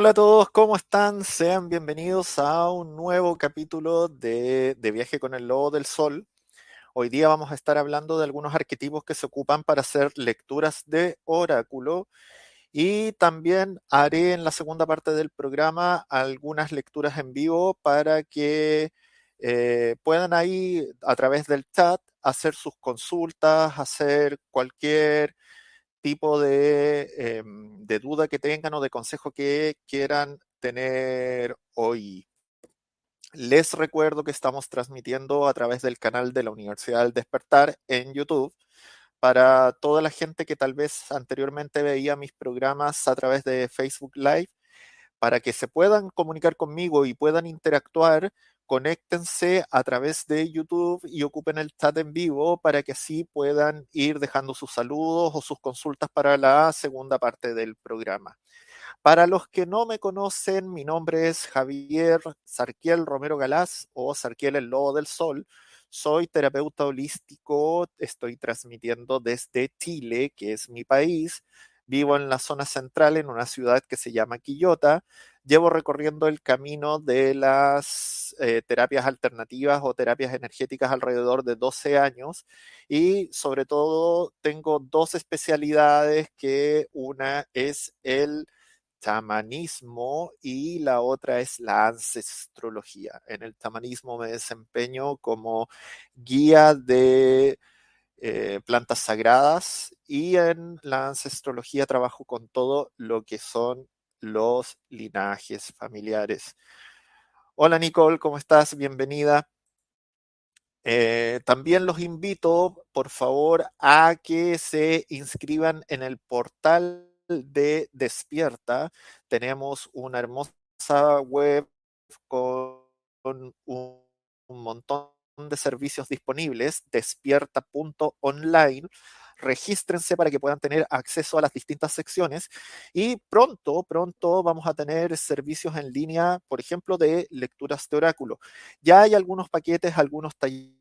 Hola a todos, ¿cómo están? Sean bienvenidos a un nuevo capítulo de, Viaje con el Lobo del Sol. Hoy día vamos a estar hablando de algunos arquetipos que se ocupan para hacer lecturas de oráculo y también haré en la segunda parte del programa algunas lecturas en vivo para que eh, puedan ahí a través del chat hacer sus consultas, hacer cualquier tipo em, de, duda que tengan o de consejo que quieran tener hoy. Les recuerdo que estamos transmitiendo a través del canal de la Universidad del Despertar en YouTube. Para toda la gente que tal vez anteriormente veía mis programas a través de Facebook Live, para que se puedan comunicar conmigo y puedan interactuar, conéctense a través de YouTube y ocupen el chat en vivo para que así puedan ir dejando sus saludos o sus consultas para la segunda parte del programa. Para los que no me conocen, mi nombre es Javier Sarquiel Romero Galás o Sarquiel el Lobo del Sol. Soy terapeuta holístico, estoy transmitiendo desde Chile, que es mi país. Vivo en la zona central, en una ciudad que se llama Quillota llevo recorriendo el camino de las eh, terapias alternativas o terapias energéticas alrededor de 12 años y sobre todo tengo dos especialidades que una es el chamanismo y la otra es la ancestrología. En el chamanismo me desempeño como guía de eh, plantas sagradas y en la ancestrología trabajo con todo lo que son los linajes familiares. Hola Nicole, ¿cómo estás? Bienvenida. Eh, también los invito, por favor, a que se inscriban en el portal de Despierta. Tenemos una hermosa web con un, un montón de servicios disponibles, despierta.online regístrense para que puedan tener acceso a las distintas secciones y pronto, pronto vamos a tener servicios en línea, por ejemplo, de lecturas de oráculo. Ya hay algunos paquetes, algunos talleres,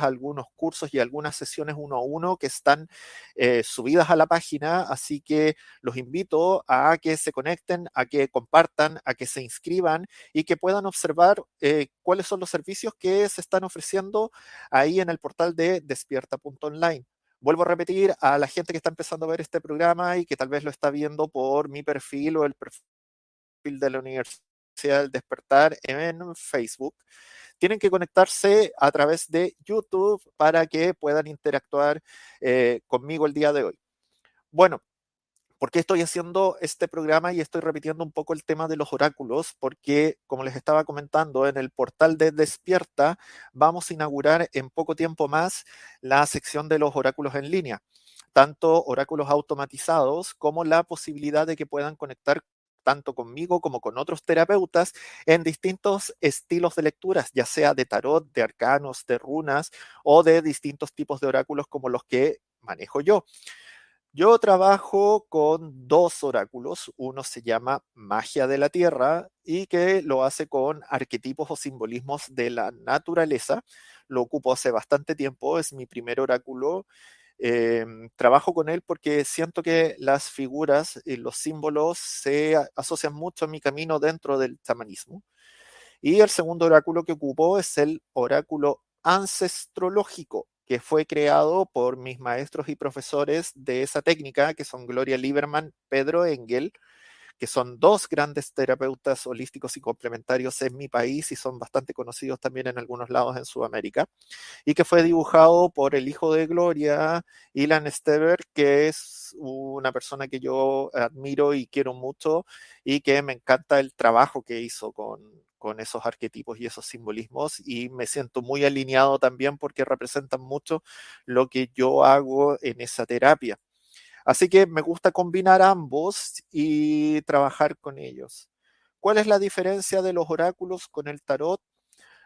algunos cursos y algunas sesiones uno a uno que están eh, subidas a la página, así que los invito a que se conecten, a que compartan, a que se inscriban y que puedan observar eh, cuáles son los servicios que se están ofreciendo ahí en el portal de despierta.online vuelvo a repetir a la gente que está empezando a ver este programa y que tal vez lo está viendo por mi perfil o el perfil de la universidad del despertar en Facebook, tienen que conectarse a través de YouTube para que puedan interactuar eh, conmigo el día de hoy. Bueno, ¿Por qué estoy haciendo este programa y estoy repitiendo un poco el tema de los oráculos? Porque, como les estaba comentando, en el portal de Despierta vamos a inaugurar en poco tiempo más la sección de los oráculos en línea, tanto oráculos automatizados como la posibilidad de que puedan conectar tanto conmigo como con otros terapeutas en distintos estilos de lecturas, ya sea de tarot, de arcanos, de runas o de distintos tipos de oráculos como los que manejo yo. Yo trabajo con dos oráculos. Uno se llama Magia de la Tierra y que lo hace con arquetipos o simbolismos de la naturaleza. Lo ocupo hace bastante tiempo, es mi primer oráculo. Em, trabajo con él porque siento que las figuras y los símbolos se asocian mucho a mi camino dentro del chamanismo. Y el segundo oráculo que ocupo es el oráculo ancestrológico que fue creado por mis maestros y profesores de esa técnica, que son Gloria Lieberman, Pedro Engel, que son dos grandes terapeutas holísticos y complementarios en mi país y son bastante conocidos también en algunos lados en Sudamérica, y que fue dibujado por el hijo de Gloria, Ilan Stever, que es una persona que yo admiro y quiero mucho y que me encanta el trabajo que hizo con, con esos arquetipos y esos simbolismos y me siento muy alineado también porque representan mucho lo que yo hago en esa terapia. Así que me gusta combinar ambos y trabajar con ellos. ¿Cuál es la diferencia de los oráculos con el tarot?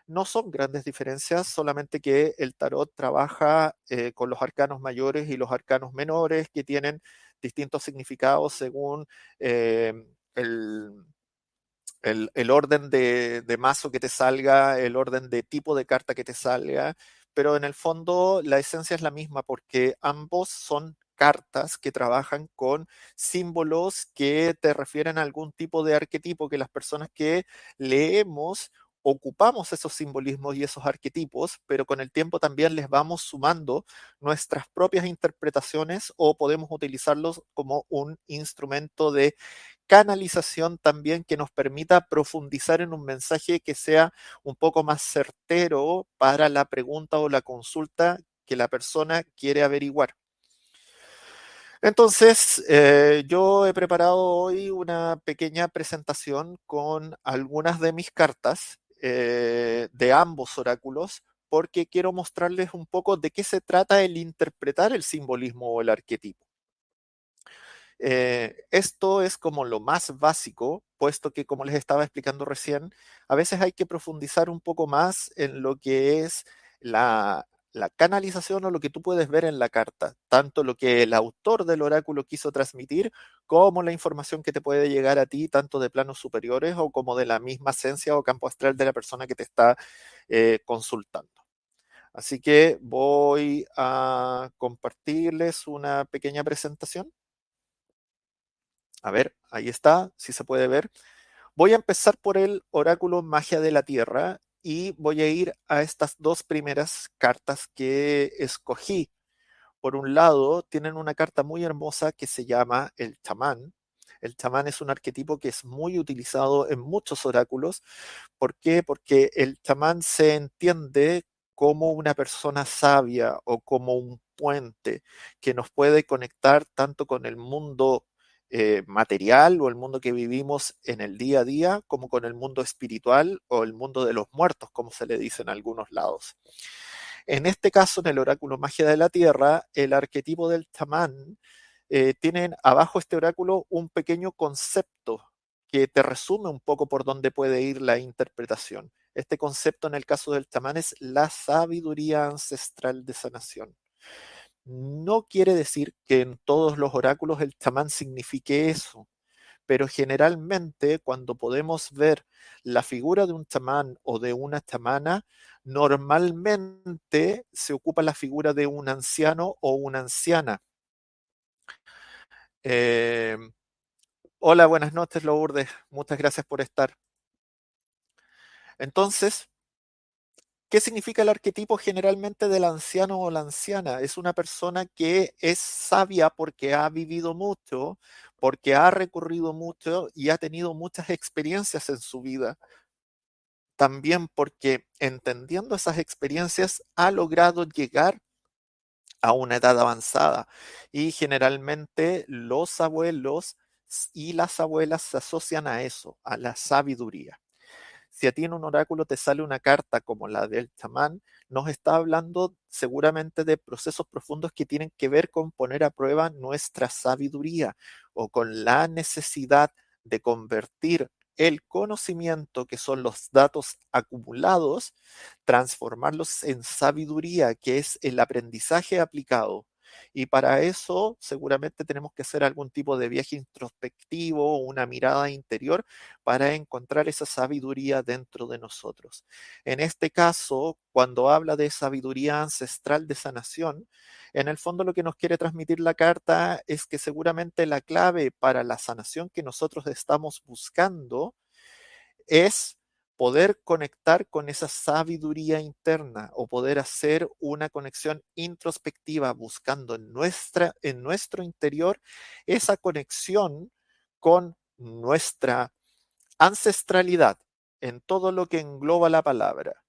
No son grandes diferencias, solamente que el tarot trabaja eh, con los arcanos mayores y los arcanos menores que tienen distintos significados según eh, el, el, orden de, de, mazo que te salga, el orden de tipo de carta que te salga, pero en el fondo la esencia es la misma porque ambos son cartas que trabajan con símbolos que te refieren a algún tipo de arquetipo que las personas que leemos ocupamos esos simbolismos y esos arquetipos, pero con el tiempo también les vamos sumando nuestras propias interpretaciones o podemos utilizarlos como un instrumento de canalización también que nos permita profundizar en un mensaje que sea un poco más certero para la pregunta o la consulta que la persona quiere averiguar. Entonces, eh, yo he preparado hoy una pequeña presentación con algunas de mis cartas eh, de ambos oráculos porque quiero mostrarles un poco de qué se trata el interpretar el simbolismo o el arquetipo. Eh, esto es como lo más básico, puesto que, como les estaba explicando recién, a veces hay que profundizar un poco más en lo que es la, la canalización o lo que tú puedes ver en la carta, tanto lo que el autor del oráculo quiso transmitir, como la información que te puede llegar a ti, tanto de planos superiores o como de la misma esencia o campo astral de la persona que te está eh, consultando. Así que voy a compartirles una pequeña presentación. A ver, ahí está, si se puede ver. Voy a empezar por el oráculo Magia de la Tierra y voy a ir a estas dos primeras cartas que escogí. Por un lado, tienen una carta muy hermosa que se llama el chamán. El chamán es un arquetipo que es muy utilizado en muchos oráculos. ¿Por qué? Porque el chamán se entiende como una persona sabia o como un puente que nos puede conectar tanto con el mundo eh, material o el mundo que vivimos en el día a día, como con el mundo espiritual o el mundo de los muertos, como se le dice en algunos lados. En este caso, en el oráculo Magia de la Tierra, el arquetipo del chamán eh, tiene abajo este oráculo un pequeño concepto que te resume un poco por dónde puede ir la interpretación. Este concepto en el caso del chamán es la sabiduría ancestral de sanación. No quiere decir que en todos los oráculos el chamán signifique eso, pero generalmente cuando podemos ver la figura de un chamán o de una chamana, normalmente se ocupa la figura de un anciano o una anciana. Eh, hola, buenas noches, Lourdes. Muchas gracias por estar. Entonces, ¿Qué significa el arquetipo generalmente del anciano o la anciana? Es una persona que es sabia porque ha vivido mucho, porque ha recurrido mucho y ha tenido muchas experiencias en su vida. También porque entendiendo esas experiencias ha logrado llegar a una edad avanzada. Y generalmente los abuelos y las abuelas se asocian a eso, a la sabiduría si a ti en un oráculo te sale una carta como la del chamán, nos está hablando seguramente de procesos profundos que tienen que ver con poner a prueba nuestra sabiduría o con la necesidad de convertir el conocimiento, que son los datos acumulados, transformarlos en sabiduría, que es el aprendizaje aplicado. Y para eso seguramente tenemos que hacer algún tipo de viaje introspectivo, una mirada interior para encontrar esa sabiduría dentro de nosotros. En este caso, cuando habla de sabiduría ancestral de sanación, en el fondo lo que nos quiere transmitir la carta es que seguramente la clave para la sanación que nosotros estamos buscando es poder conectar con esa sabiduría interna o poder hacer una conexión introspectiva buscando en, nuestra, en nuestro interior esa conexión con nuestra ancestralidad en todo lo que engloba la palabra.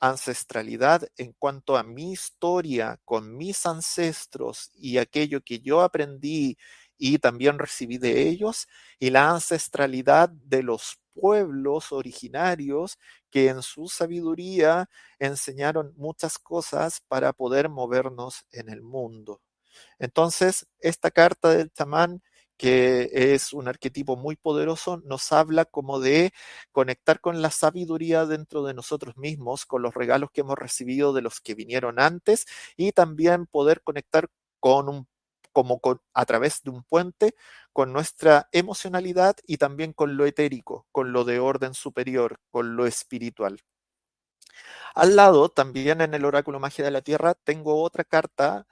Ancestralidad en cuanto a mi historia con mis ancestros y aquello que yo aprendí y también recibí de ellos, y la ancestralidad de los pueblos originarios que en su sabiduría enseñaron muchas cosas para poder movernos en el mundo. Entonces, esta carta del chamán, que es un arquetipo muy poderoso, nos habla como de conectar con la sabiduría dentro de nosotros mismos, con los regalos que hemos recibido de los que vinieron antes y también poder conectar con un como a través de un puente con nuestra emocionalidad y también con lo etérico, con lo de orden superior, con lo espiritual. Al lado, también en el oráculo magia de la Tierra, tengo otra carta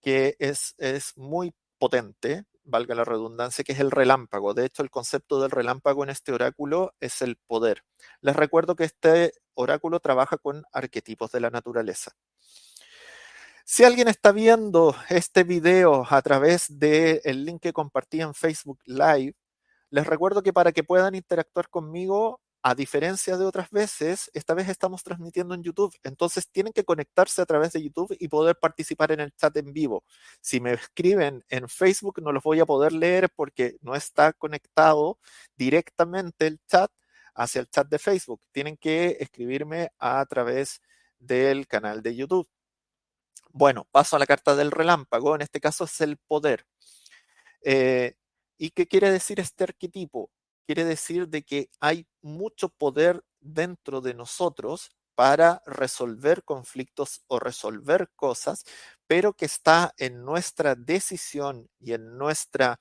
que es, es muy potente, valga la redundancia, que es el relámpago. De hecho, el concepto del relámpago en este oráculo es el poder. Les recuerdo que este oráculo trabaja con arquetipos de la naturaleza. Si alguien está viendo este video a través del link que compartí en Facebook Live, les recuerdo que para que puedan interactuar conmigo, a diferencia de otras veces, esta vez estamos transmitiendo en YouTube. Entonces tienen que conectarse a través de YouTube y poder participar en el chat en vivo. Si me escriben en Facebook no los voy a poder leer porque no está conectado directamente el chat hacia el chat de Facebook. Tienen que escribirme a través del canal de YouTube. Bueno, paso a la carta del relámpago, en este caso es el poder. Eh, ¿Y qué quiere decir este arquetipo? Quiere decir de que hay mucho poder dentro de nosotros para resolver conflictos o resolver cosas, pero que está en nuestra decisión y en nuestra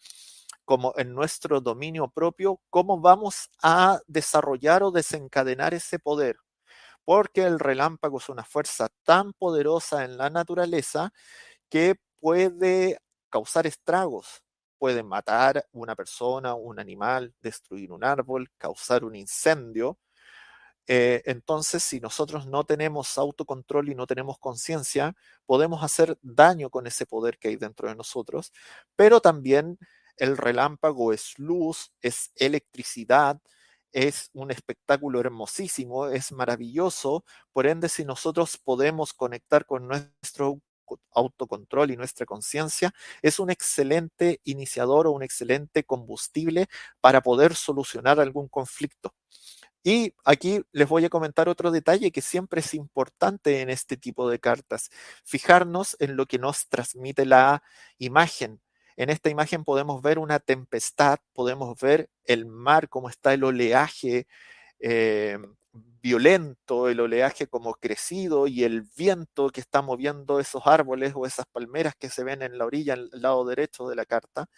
como en nuestro dominio propio, cómo vamos a desarrollar o desencadenar ese poder porque el relámpago es una fuerza tan poderosa en la naturaleza que puede causar estragos, puede matar una persona, un animal, destruir un árbol, causar un incendio. Eh, entonces, si nosotros no tenemos autocontrol y no tenemos conciencia, podemos hacer daño con ese poder que hay dentro de nosotros, pero también el relámpago es luz, es electricidad, es un espectáculo hermosísimo, es maravilloso. Por ende, si nosotros podemos conectar con nuestro autocontrol y nuestra conciencia, es un excelente iniciador o un excelente combustible para poder solucionar algún conflicto. Y aquí les voy a comentar otro detalle que siempre es importante en este tipo de cartas, fijarnos en lo que nos transmite la imagen. En esta imagen podemos ver una tempestad, podemos ver el mar, cómo está el oleaje eh, violento, el oleaje como crecido y el viento que está moviendo esos árboles o esas palmeras que se ven en la orilla, al lado derecho de la carta.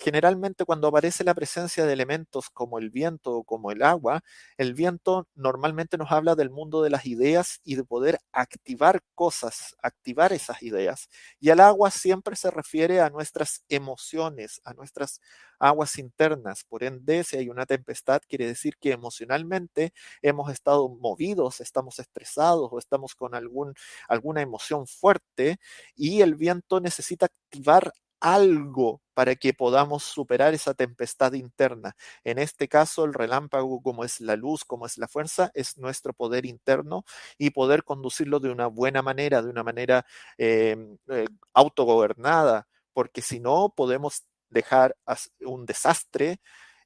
Generalmente cuando aparece la presencia de elementos como el viento o como el agua, el viento normalmente nos habla del mundo de las ideas y de poder activar cosas, activar esas ideas. Y el agua siempre se refiere a nuestras emociones, a nuestras aguas internas. Por ende, si hay una tempestad, quiere decir que emocionalmente hemos estado movidos, estamos estresados o estamos con alguna emoción fuerte y el viento necesita activar algo para que podamos superar esa tempestad interna. En este caso, el relámpago, como es la luz, como es la fuerza, es nuestro poder interno y poder conducirlo de una buena manera, de una manera em, eh, autogobernada, porque si no, podemos dejar un desastre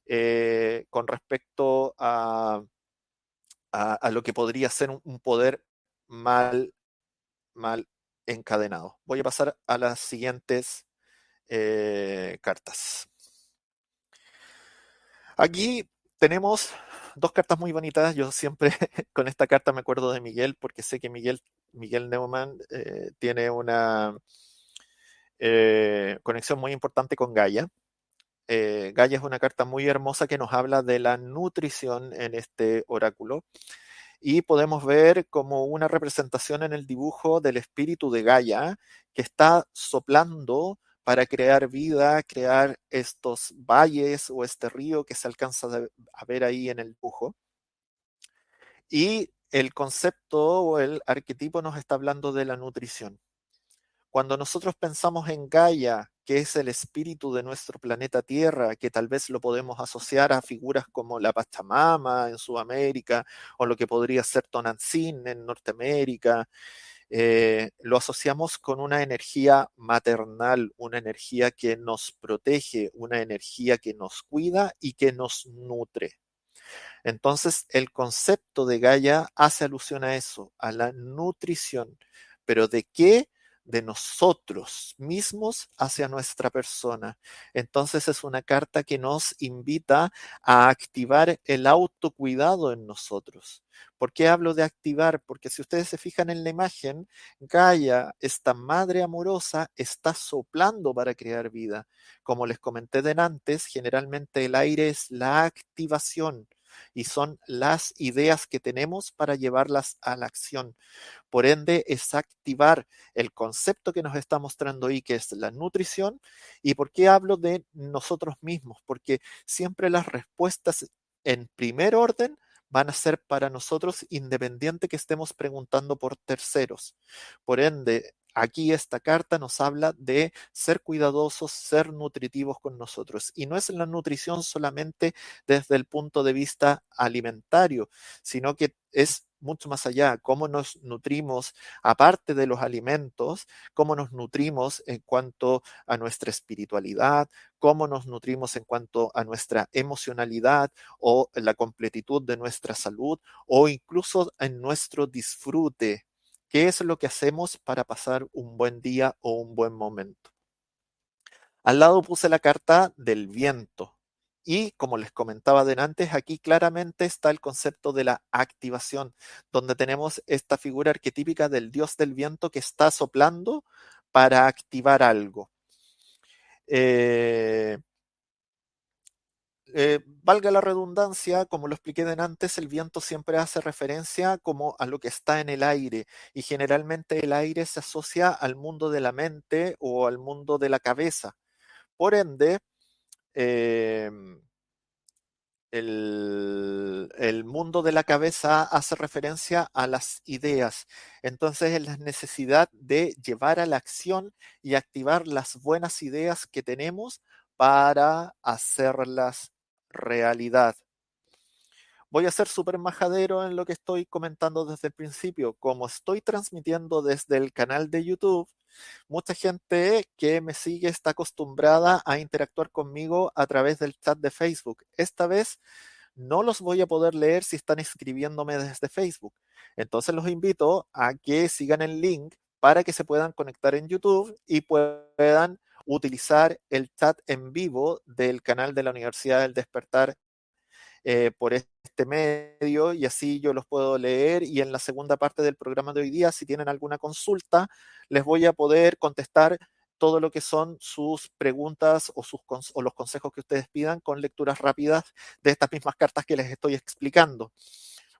eh, con respecto a, a, lo que podría ser un, poder mal, mal encadenado. Voy a pasar a las siguientes eh, cartas. Aquí tenemos dos cartas muy bonitas. Yo siempre con esta carta me acuerdo de Miguel porque sé que Miguel, Miguel Neumann eh, tiene una eh, conexión muy importante con Gaia. Gaia es una carta muy hermosa que nos habla de la nutrición en este oráculo y podemos ver como una representación en el dibujo del espíritu de Gaia que está soplando para crear vida, crear estos valles o este río que se alcanza a ver ahí en el dibujo. Y el concepto o el arquetipo nos está hablando de la nutrición. Cuando nosotros pensamos en Gaia, que es el espíritu de nuestro planeta Tierra, que tal vez lo podemos asociar a figuras como la Pachamama en Sudamérica o lo que podría ser Tonantzin en Norteamérica, eh, lo asociamos con una energía maternal, una energía que nos protege, una energía que nos cuida y que nos nutre. Entonces, el concepto de Gaia hace alusión a eso, a la nutrición. ¿Pero de qué? De nosotros mismos hacia nuestra persona. Entonces es una carta que nos invita a activar el autocuidado en nosotros. ¿Por qué hablo de activar? Porque si ustedes se fijan en la imagen, Gaia, esta madre amorosa, está soplando para crear vida. Como les comenté de antes, generalmente el aire es la activación y son las ideas que tenemos para llevarlas a la acción. Por ende, es activar el concepto que nos está mostrando ahí, que es la nutrición. ¿Y por qué hablo de nosotros mismos? Porque siempre las respuestas en primer orden van a ser para nosotros independiente que estemos preguntando por terceros. Por ende, aquí esta carta nos habla de ser cuidadosos, ser nutritivos con nosotros. Y no es la nutrición solamente desde el punto de vista alimentario, sino que es mucho más allá, cómo nos nutrimos, aparte de los alimentos, cómo nos nutrimos en cuanto a nuestra espiritualidad, cómo nos nutrimos en cuanto a nuestra emocionalidad o la completitud de nuestra salud o incluso en nuestro disfrute ¿Qué es lo que hacemos para pasar un buen día o un buen momento? Al lado puse la carta del viento. Y como les comentaba antes, aquí claramente está el concepto de la activación, donde tenemos esta figura arquetípica del dios del viento que está soplando para activar algo. Eh, eh, valga la redundancia, como lo expliqué de antes, el viento siempre hace referencia como a lo que está en el aire y generalmente el aire se asocia al mundo de la mente o al mundo de la cabeza. Por ende, em, el, el, mundo de la cabeza hace referencia a las ideas. Entonces es la necesidad de llevar a la acción y activar las buenas ideas que tenemos para hacerlas realidad. Voy a ser súper majadero en lo que estoy comentando desde el principio. Como estoy transmitiendo desde el canal de YouTube, mucha gente que me sigue está acostumbrada a interactuar conmigo a través del chat de Facebook. Esta vez no los voy a poder leer si están escribiéndome desde Facebook. Entonces los invito a que sigan el link para que se puedan conectar en YouTube y puedan utilizar el chat en vivo del canal de la Universidad del Despertar eh, por este medio y así yo los puedo leer y en la segunda parte del programa de hoy día, si tienen alguna consulta, les voy a poder contestar todo lo que son sus preguntas o, sus, o los consejos que ustedes pidan con lecturas rápidas de estas mismas cartas que les estoy explicando.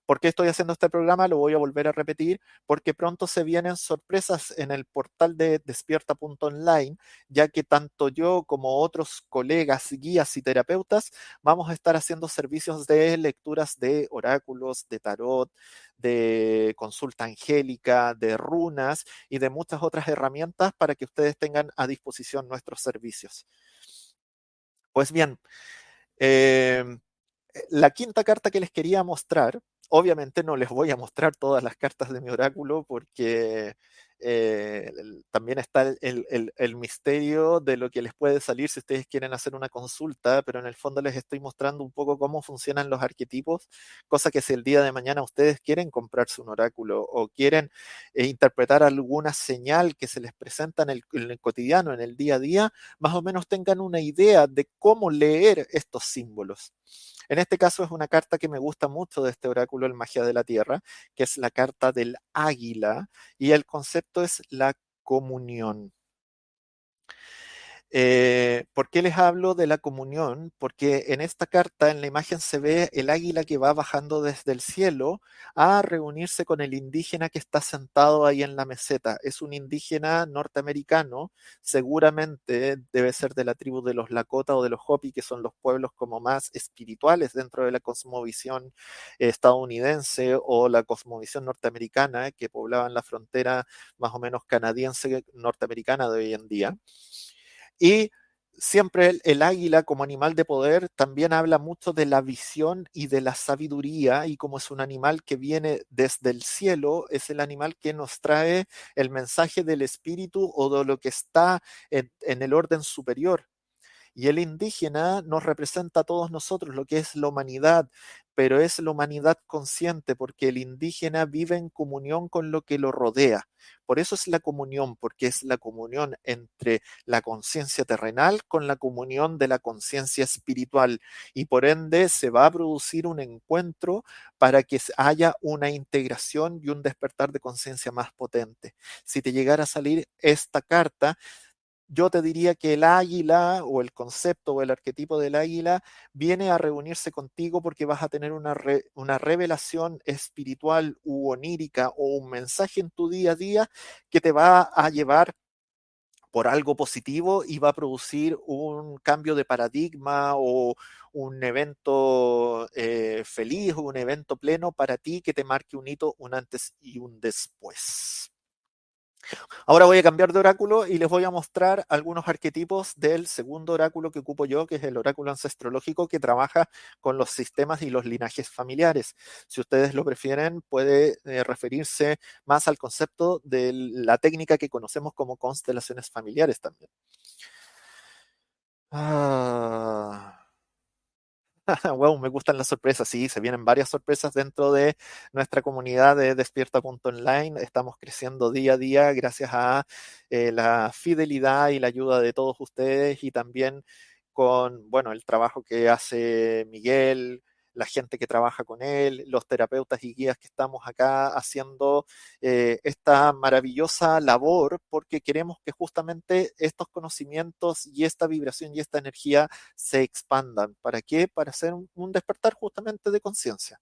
¿Por qué estoy haciendo este programa? Lo voy a volver a repetir porque pronto se vienen sorpresas en el portal de despierta.online, ya que tanto yo como otros colegas, guías y terapeutas vamos a estar haciendo servicios de lecturas de oráculos, de tarot, de consulta angélica, de runas y de muchas otras herramientas para que ustedes tengan a disposición nuestros servicios. Pues bien, eh, la quinta carta que les quería mostrar Obviamente no les voy a mostrar todas las cartas de mi oráculo porque eh, también está el, misterio de lo que les puede salir si ustedes quieren hacer una consulta, pero en el fondo les estoy mostrando un poco cómo funcionan los arquetipos, cosa que si el día de mañana ustedes quieren comprarse un oráculo o quieren eh, interpretar alguna señal que se les presenta en el, en el cotidiano, en el día a día, más o menos tengan una idea de cómo leer estos símbolos. En este caso es una carta que me gusta mucho de este oráculo, el Magia de la Tierra, que es la carta del águila, y el concepto es la comunión. Eh, ¿Por qué les hablo de la comunión? Porque en esta carta, en la imagen, se ve el águila que va bajando desde el cielo a reunirse con el indígena que está sentado ahí en la meseta. Es un indígena norteamericano, seguramente debe ser de la tribu de los Lakota o de los Hopi, que son los pueblos como más espirituales dentro de la cosmovisión estadounidense o la cosmovisión norteamericana que poblaban la frontera más o menos canadiense norteamericana de hoy en día. Y siempre el, águila como animal de poder también habla mucho de la visión y de la sabiduría y como es un animal que viene desde el cielo, es el animal que nos trae el mensaje del espíritu o de lo que está en, el orden superior. Y el indígena nos representa a todos nosotros, lo que es la humanidad, pero es la humanidad consciente, porque el indígena vive en comunión con lo que lo rodea. Por eso es la comunión, porque es la comunión entre la conciencia terrenal con la comunión de la conciencia espiritual. Y por ende se va a producir un encuentro para que haya una integración y un despertar de conciencia más potente. Si te llegara a salir esta carta, yo te diría que el águila o el concepto o el arquetipo del águila viene a reunirse contigo porque vas a tener una, una revelación espiritual u onírica o un mensaje en tu día a día que te va a llevar por algo positivo y va a producir un cambio de paradigma o un evento eh, feliz o un evento pleno para ti que te marque un hito, un antes y un después. Ahora voy a cambiar de oráculo y les voy a mostrar algunos arquetipos del segundo oráculo que ocupo yo, que es el oráculo ancestrológico que trabaja con los sistemas y los linajes familiares. Si ustedes lo prefieren, puede eh, referirse más al concepto de la técnica que conocemos como constelaciones familiares también. Ah. wow, me gustan las sorpresas. Sí, se vienen varias sorpresas dentro de nuestra comunidad de Despierta.online. Estamos creciendo día a día gracias a eh, la fidelidad y la ayuda de todos ustedes y también con, bueno, el trabajo que hace Miguel, la gente que trabaja con él, los terapeutas y guías que estamos acá haciendo eh, esta maravillosa labor porque queremos que justamente estos conocimientos y esta vibración y esta energía se expandan. ¿Para qué? Para hacer un despertar justamente de conciencia.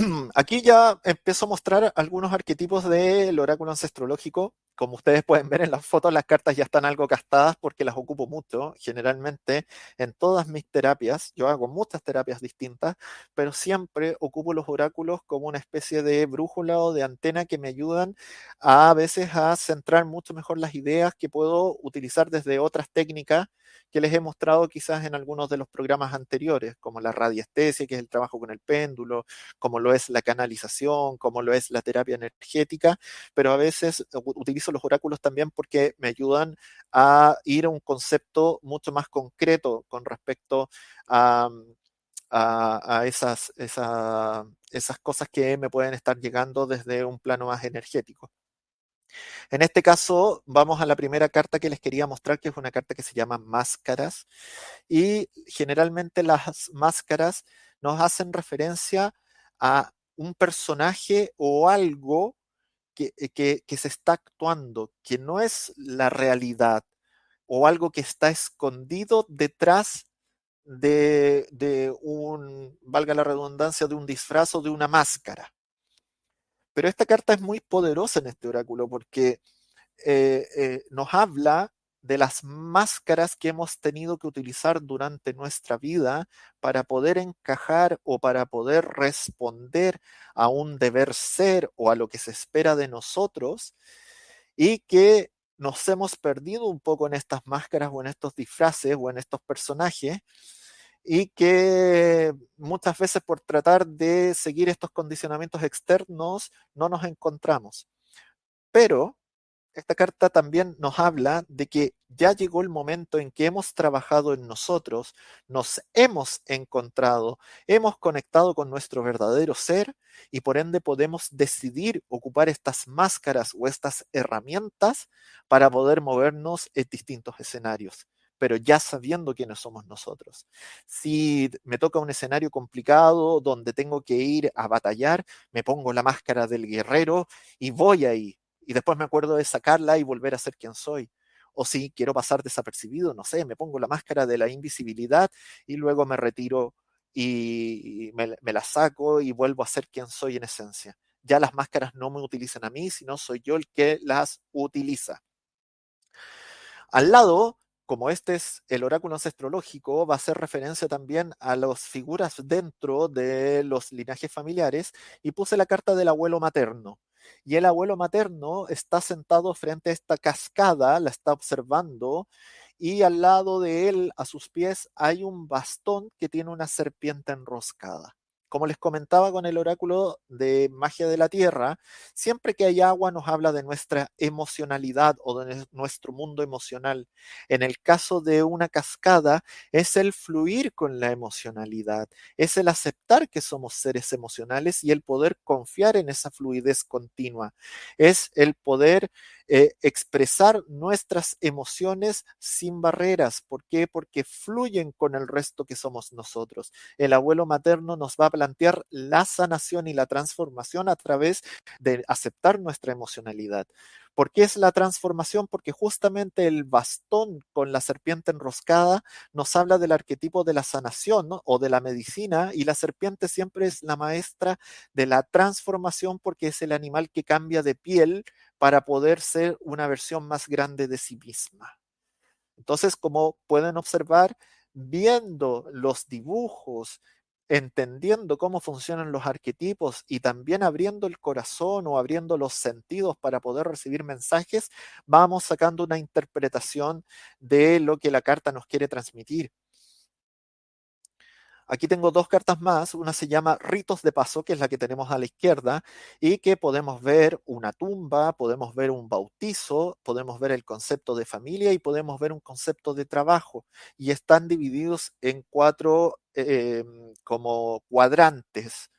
Aquí ya empiezo a mostrar algunos arquetipos del oráculo ancestrológico como ustedes pueden ver en las fotos, las cartas ya están algo gastadas porque las ocupo mucho. Generalmente en todas mis terapias, yo hago muchas terapias distintas, pero siempre ocupo los oráculos como una especie de brújula o de antena que me ayudan a, a veces a centrar mucho mejor las ideas que puedo utilizar desde otras técnicas que les he mostrado quizás en algunos de los programas anteriores, como la radiestesia, que es el trabajo con el péndulo, como lo es la canalización, como lo es la terapia energética, pero a veces utilizo los oráculos también porque me ayudan a ir a un concepto mucho más concreto con respecto a, esas, esas cosas que me pueden estar llegando desde un plano más energético. En este caso, vamos a la primera carta que les quería mostrar, que es una carta que se llama Máscaras. Y generalmente las máscaras nos hacen referencia a un personaje o algo que, que, se está actuando, que no es la realidad o algo que está escondido detrás de, de, un, valga la redundancia, de un disfraz o de una máscara. Pero esta carta es muy poderosa en este oráculo porque eh, eh, nos habla de las máscaras que hemos tenido que utilizar durante nuestra vida para poder encajar o para poder responder a un deber ser o a lo que se espera de nosotros y que nos hemos perdido un poco en estas máscaras o en estos disfraces o en estos personajes y que muchas veces por tratar de seguir estos condicionamientos externos no nos encontramos. Pero esta carta también nos habla de que ya llegó el momento en que hemos trabajado en nosotros, nos hemos encontrado, hemos conectado con nuestro verdadero ser y por ende podemos decidir ocupar estas máscaras o estas herramientas para poder movernos en distintos escenarios pero ya sabiendo quiénes somos nosotros. Si me toca un escenario complicado donde tengo que ir a batallar, me pongo la máscara del guerrero y voy ahí. Y después me acuerdo de sacarla y volver a ser quien soy. O si quiero pasar desapercibido, no sé, me pongo la máscara de la invisibilidad y luego me retiro y me, la saco y vuelvo a ser quien soy en esencia. Ya las máscaras no me utilizan a mí, sino soy yo el que las utiliza. Al lado como este es el oráculo ancestrológico, va a hacer referencia también a las figuras dentro de los linajes familiares y puse la carta del abuelo materno. Y el abuelo materno está sentado frente a esta cascada, la está observando y al lado de él, a sus pies, hay un bastón que tiene una serpiente enroscada. Como les comentaba con el oráculo de magia de la tierra, siempre que hay agua nos habla de nuestra emocionalidad o de nuestro mundo emocional. En el caso de una cascada, es el fluir con la emocionalidad, es el aceptar que somos seres emocionales y el poder confiar en esa fluidez continua, es el poder eh, expresar nuestras emociones sin barreras. ¿Por qué? Porque fluyen con el resto que somos nosotros. El abuelo materno nos va a plantear la sanación y la transformación a través de aceptar nuestra emocionalidad. ¿Por qué es la transformación? Porque justamente el bastón con la serpiente enroscada nos habla del arquetipo de la sanación o de la medicina y la serpiente siempre es la maestra de la transformación porque es el animal que cambia de piel para poder ser una versión más grande de sí misma. Entonces, como pueden observar, viendo los dibujos, entendiendo cómo funcionan los arquetipos y también abriendo el corazón o abriendo los sentidos para poder recibir mensajes, vamos sacando una interpretación de lo que la carta nos quiere transmitir. Aquí tengo dos cartas más. Una se llama Ritos de Paso, que es la que tenemos a la izquierda, y que podemos ver una tumba, podemos ver un bautizo, podemos ver el concepto de familia y podemos ver un concepto de trabajo. Y están divididos en cuatro em, como cuadrantes.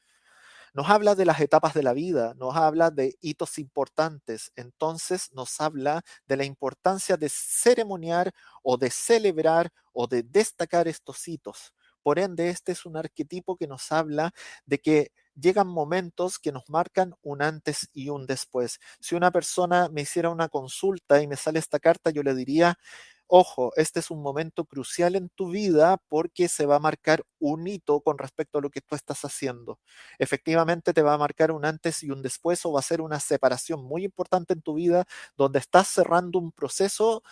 Nos habla de las etapas de la vida, nos habla de hitos importantes, entonces nos habla de la importancia de ceremoniar o de celebrar o de destacar estos hitos. Por ende, este es un arquetipo que nos habla de que llegan momentos que nos marcan un antes y un después. Si una persona me hiciera una consulta y me sale esta carta, yo le diría, ojo, este es un momento crucial en tu vida porque se va a marcar un hito con respecto a lo que tú estás haciendo. Efectivamente te va a marcar un antes y un después o va a ser una separación muy importante en tu vida donde estás cerrando un proceso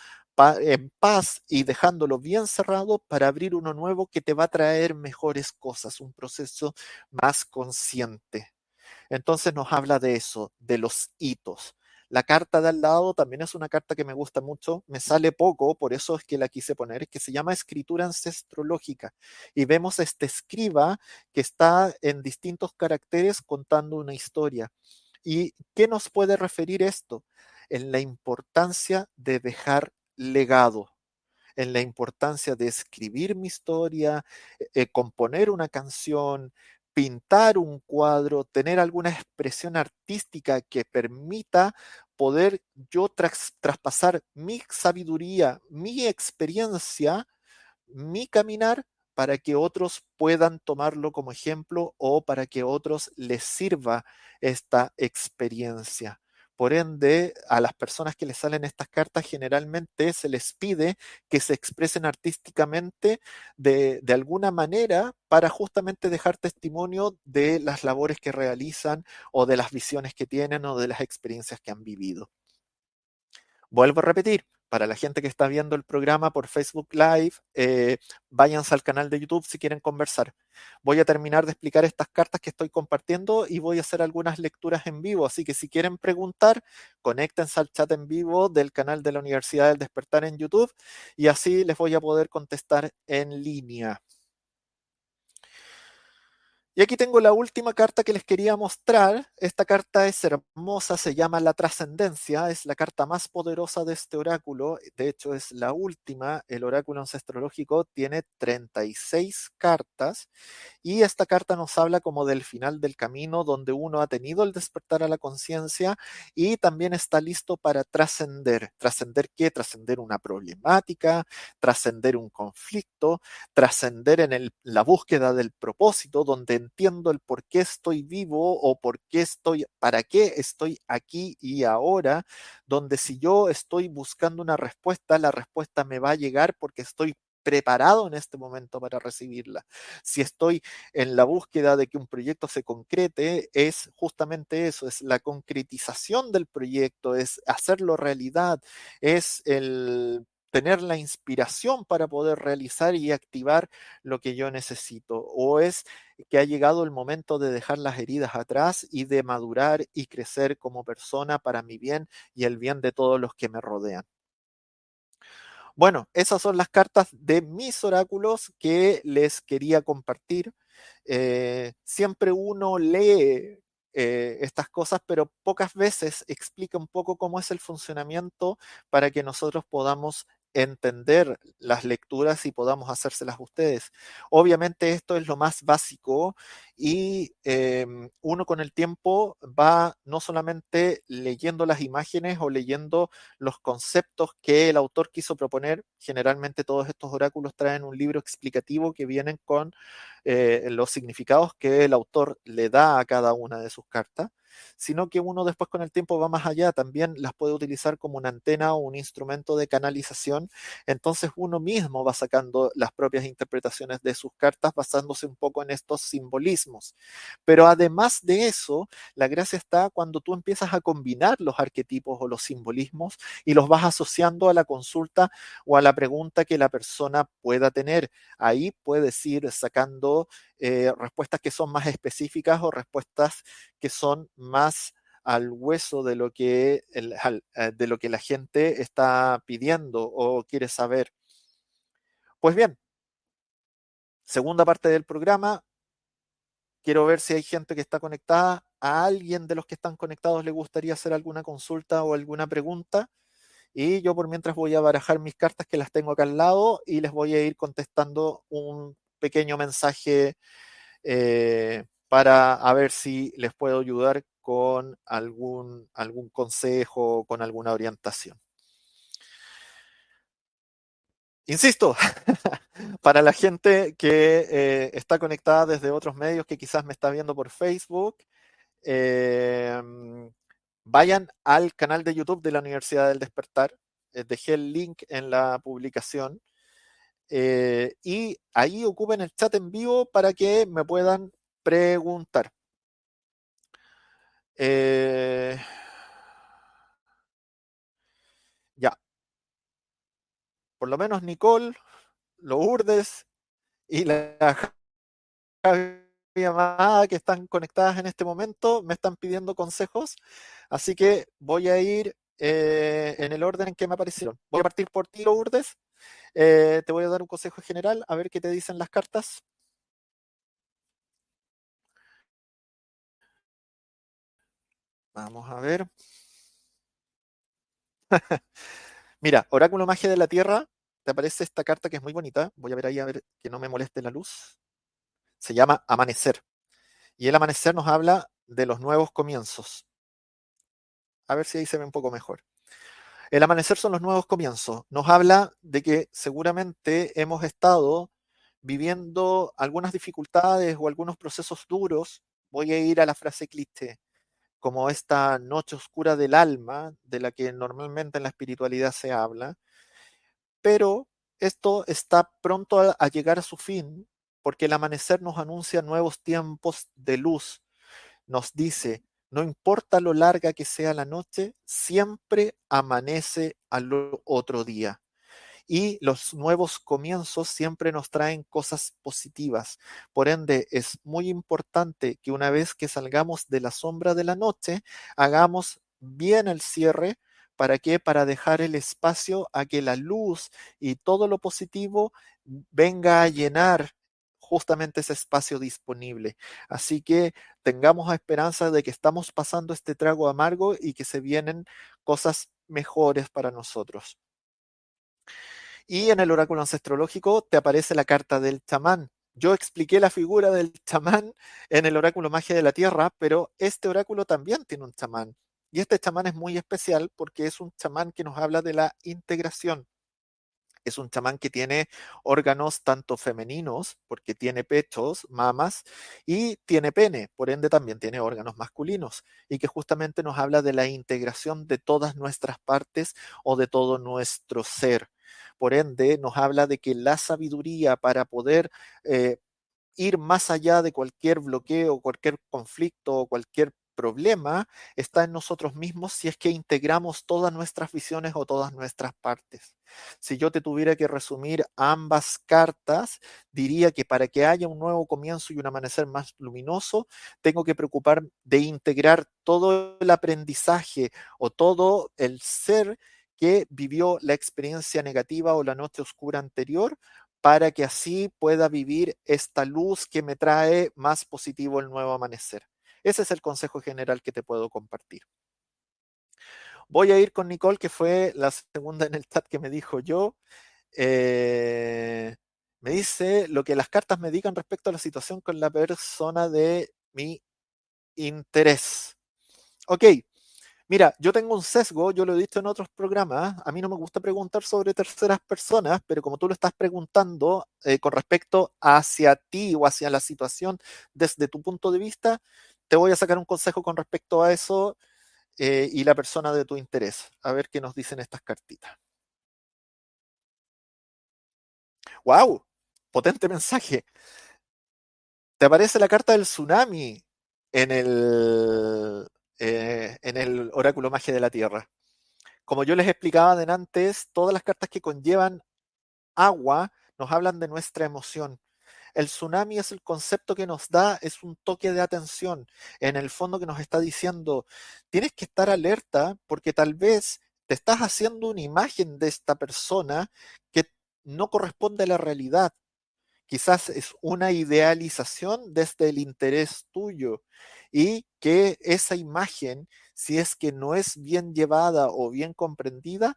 en paz y dejándolo bien cerrado para abrir uno nuevo que te va a traer mejores cosas, un proceso más consciente. Entonces nos habla de eso, de los hitos. La carta de al lado también es una carta que me gusta mucho, me sale poco, por eso es que la quise poner, que se llama escritura ancestrológica. Y vemos este escriba que está en distintos caracteres contando una historia. ¿Y qué nos puede referir esto? En la importancia de dejar legado, en la importancia de escribir mi historia, eh, componer una canción, pintar un cuadro, tener alguna expresión artística que permita poder yo traspasar mi sabiduría, mi experiencia, mi caminar para que otros puedan tomarlo como ejemplo o para que otros les sirva esta experiencia Por ende, a las personas que les salen estas cartas generalmente se les pide que se expresen artísticamente de, de alguna manera para justamente dejar testimonio de las labores que realizan o de las visiones que tienen o de las experiencias que han vivido. Vuelvo a repetir, para la gente que está viendo el programa por Facebook Live, eh, váyanse al canal de YouTube si quieren conversar. Voy a terminar de explicar estas cartas que estoy compartiendo y voy a hacer algunas lecturas en vivo. Así que si quieren preguntar, conéctense al chat en vivo del canal de la Universidad del Despertar en YouTube y así les voy a poder contestar en línea. Y aquí tengo la última carta que les quería mostrar. Esta carta es hermosa, se llama La Trascendencia, es la carta más poderosa de este oráculo, de hecho es la última. El oráculo ancestrológico tiene 36 cartas y esta carta nos habla como del final del camino donde uno ha tenido el despertar a la conciencia y también está listo para trascender. ¿Trascender qué? Trascender una problemática, trascender un conflicto, trascender en el, la búsqueda del propósito donde entiendo el por qué estoy vivo o por qué estoy, para qué estoy aquí y ahora, donde si yo estoy buscando una respuesta, la respuesta me va a llegar porque estoy preparado en este momento para recibirla. Si estoy en la búsqueda de que un proyecto se concrete, es justamente eso, es la concretización del proyecto, es hacerlo realidad, es el tener la inspiración para poder realizar y activar lo que yo necesito. O es que ha llegado el momento de dejar las heridas atrás y de madurar y crecer como persona para mi bien y el bien de todos los que me rodean. Bueno, esas son las cartas de mis oráculos que les quería compartir. Eh, siempre uno lee eh, estas cosas, pero pocas veces explica un poco cómo es el funcionamiento para que nosotros podamos entender las lecturas y podamos hacérselas ustedes. Obviamente esto es lo más básico y em, uno con el tiempo va no solamente leyendo las imágenes o leyendo los conceptos que el autor quiso proponer, generalmente todos estos oráculos traen un libro explicativo que vienen con eh, los significados que el autor le da a cada una de sus cartas, sino que uno después con el tiempo va más allá, también las puede utilizar como una antena o un instrumento de canalización, entonces uno mismo va sacando las propias interpretaciones de sus cartas basándose un poco en estos simbolismos. Pero además de eso, la gracia está cuando tú empiezas a combinar los arquetipos o los simbolismos y los vas asociando a la consulta o a la pregunta que la persona pueda tener. Ahí puedes ir sacando eh, respuestas que son más específicas o respuestas que son más al hueso de lo que, eh, de lo que la gente está pidiendo o quiere saber. Pues bien, segunda parte del programa, quiero ver si hay gente que está conectada. ¿A alguien de los que están conectados le gustaría hacer alguna consulta o alguna pregunta? Y yo por mientras voy a barajar mis cartas que las tengo acá al lado y les voy a ir contestando un pequeño mensaje eh, para a ver si les puedo ayudar con algún, algún consejo, con alguna orientación. Insisto, para la gente que eh, está conectada desde otros medios, que quizás me está viendo por Facebook, em, vayan al canal de YouTube de la Universidad del Despertar. Eh, dejé el link en la publicación. Eh, y ahí ocupen el chat en vivo para que me puedan preguntar. Eh, ya. Por lo menos Nicole, Lourdes y la llamada que están conectadas en este momento me están pidiendo consejos, así que voy a ir eh, en el orden en que me aparecieron. Voy a partir por ti, Lourdes. Eh, te voy a dar un consejo general, a ver qué te dicen las cartas. Vamos a ver. Mira, Oráculo Magia de la Tierra, te aparece esta carta que es muy bonita. Voy a ver ahí a ver que no me moleste la luz. Se llama Amanecer. Y el amanecer nos habla de los nuevos comienzos. A ver si ahí se ve un poco mejor. El amanecer son los nuevos comienzos. Nos habla de que seguramente hemos estado viviendo algunas dificultades o algunos procesos duros. Voy a ir a la frase cliché. como esta noche oscura del alma, de la que normalmente en la espiritualidad se habla, pero esto está pronto a, llegar a su fin porque el amanecer nos anuncia nuevos tiempos de luz. Nos dice, no importa lo larga que sea la noche, siempre amanece al otro día y los nuevos comienzos siempre nos traen cosas positivas. Por ende, es muy importante que una vez que salgamos de la sombra de la noche, hagamos bien el cierre. ¿Para qué? Para dejar el espacio a que la luz y todo lo positivo venga a llenar justamente ese espacio disponible. Así que tengamos esperanza de que estamos pasando este trago amargo y que se vienen cosas mejores para nosotros. Y en el oráculo ancestrológico te aparece la carta del chamán. Yo expliqué la figura del chamán en el oráculo magia de la tierra, pero este oráculo también tiene un chamán. Y este chamán es muy especial porque es un chamán que nos habla de la integración. Es un chamán que tiene órganos tanto femeninos, porque tiene pechos, mamas, y tiene pene, por ende también tiene órganos masculinos, y que justamente nos habla de la integración de todas nuestras partes o de todo nuestro ser. Por ende, nos habla de que la sabiduría para poder eh, ir más allá de cualquier bloqueo, cualquier conflicto o cualquier problema está en nosotros mismos si es que integramos todas nuestras visiones o todas nuestras partes. Si yo te tuviera que resumir ambas cartas, diría que para que haya un nuevo comienzo y un amanecer más luminoso, tengo que preocupar de integrar todo el aprendizaje o todo el ser que vivió la experiencia negativa o la noche oscura anterior para que así pueda vivir esta luz que me trae más positivo el nuevo amanecer. Ese es el consejo general que te puedo compartir. Voy a ir con Nicole, que fue la segunda en el chat que me dijo yo. Eh, me dice lo que las cartas me digan respecto a la situación con la persona de mi interés. Ok, Mira, yo tengo un sesgo, yo lo he dicho en otros programas, a mí no me gusta preguntar sobre terceras personas, pero como tú lo estás preguntando eh, con respecto hacia ti o hacia la situación desde tu punto de vista, te voy a sacar un consejo con respecto a eso eh, y la persona de tu interés. A ver qué nos dicen estas cartitas. ¡Wow! Potente mensaje. Te aparece la carta del tsunami en el, eh, en el oráculo magia de la Tierra. Como yo les explicaba de antes, todas las cartas que conllevan agua nos hablan de nuestra emoción. El tsunami es el concepto que nos da, es un toque de atención, en el fondo que nos está diciendo, tienes que estar alerta porque tal vez te estás haciendo una imagen de esta persona que no corresponde a la realidad. Quizás es una idealización desde el interés tuyo y que esa imagen, si es que no es bien llevada o bien comprendida,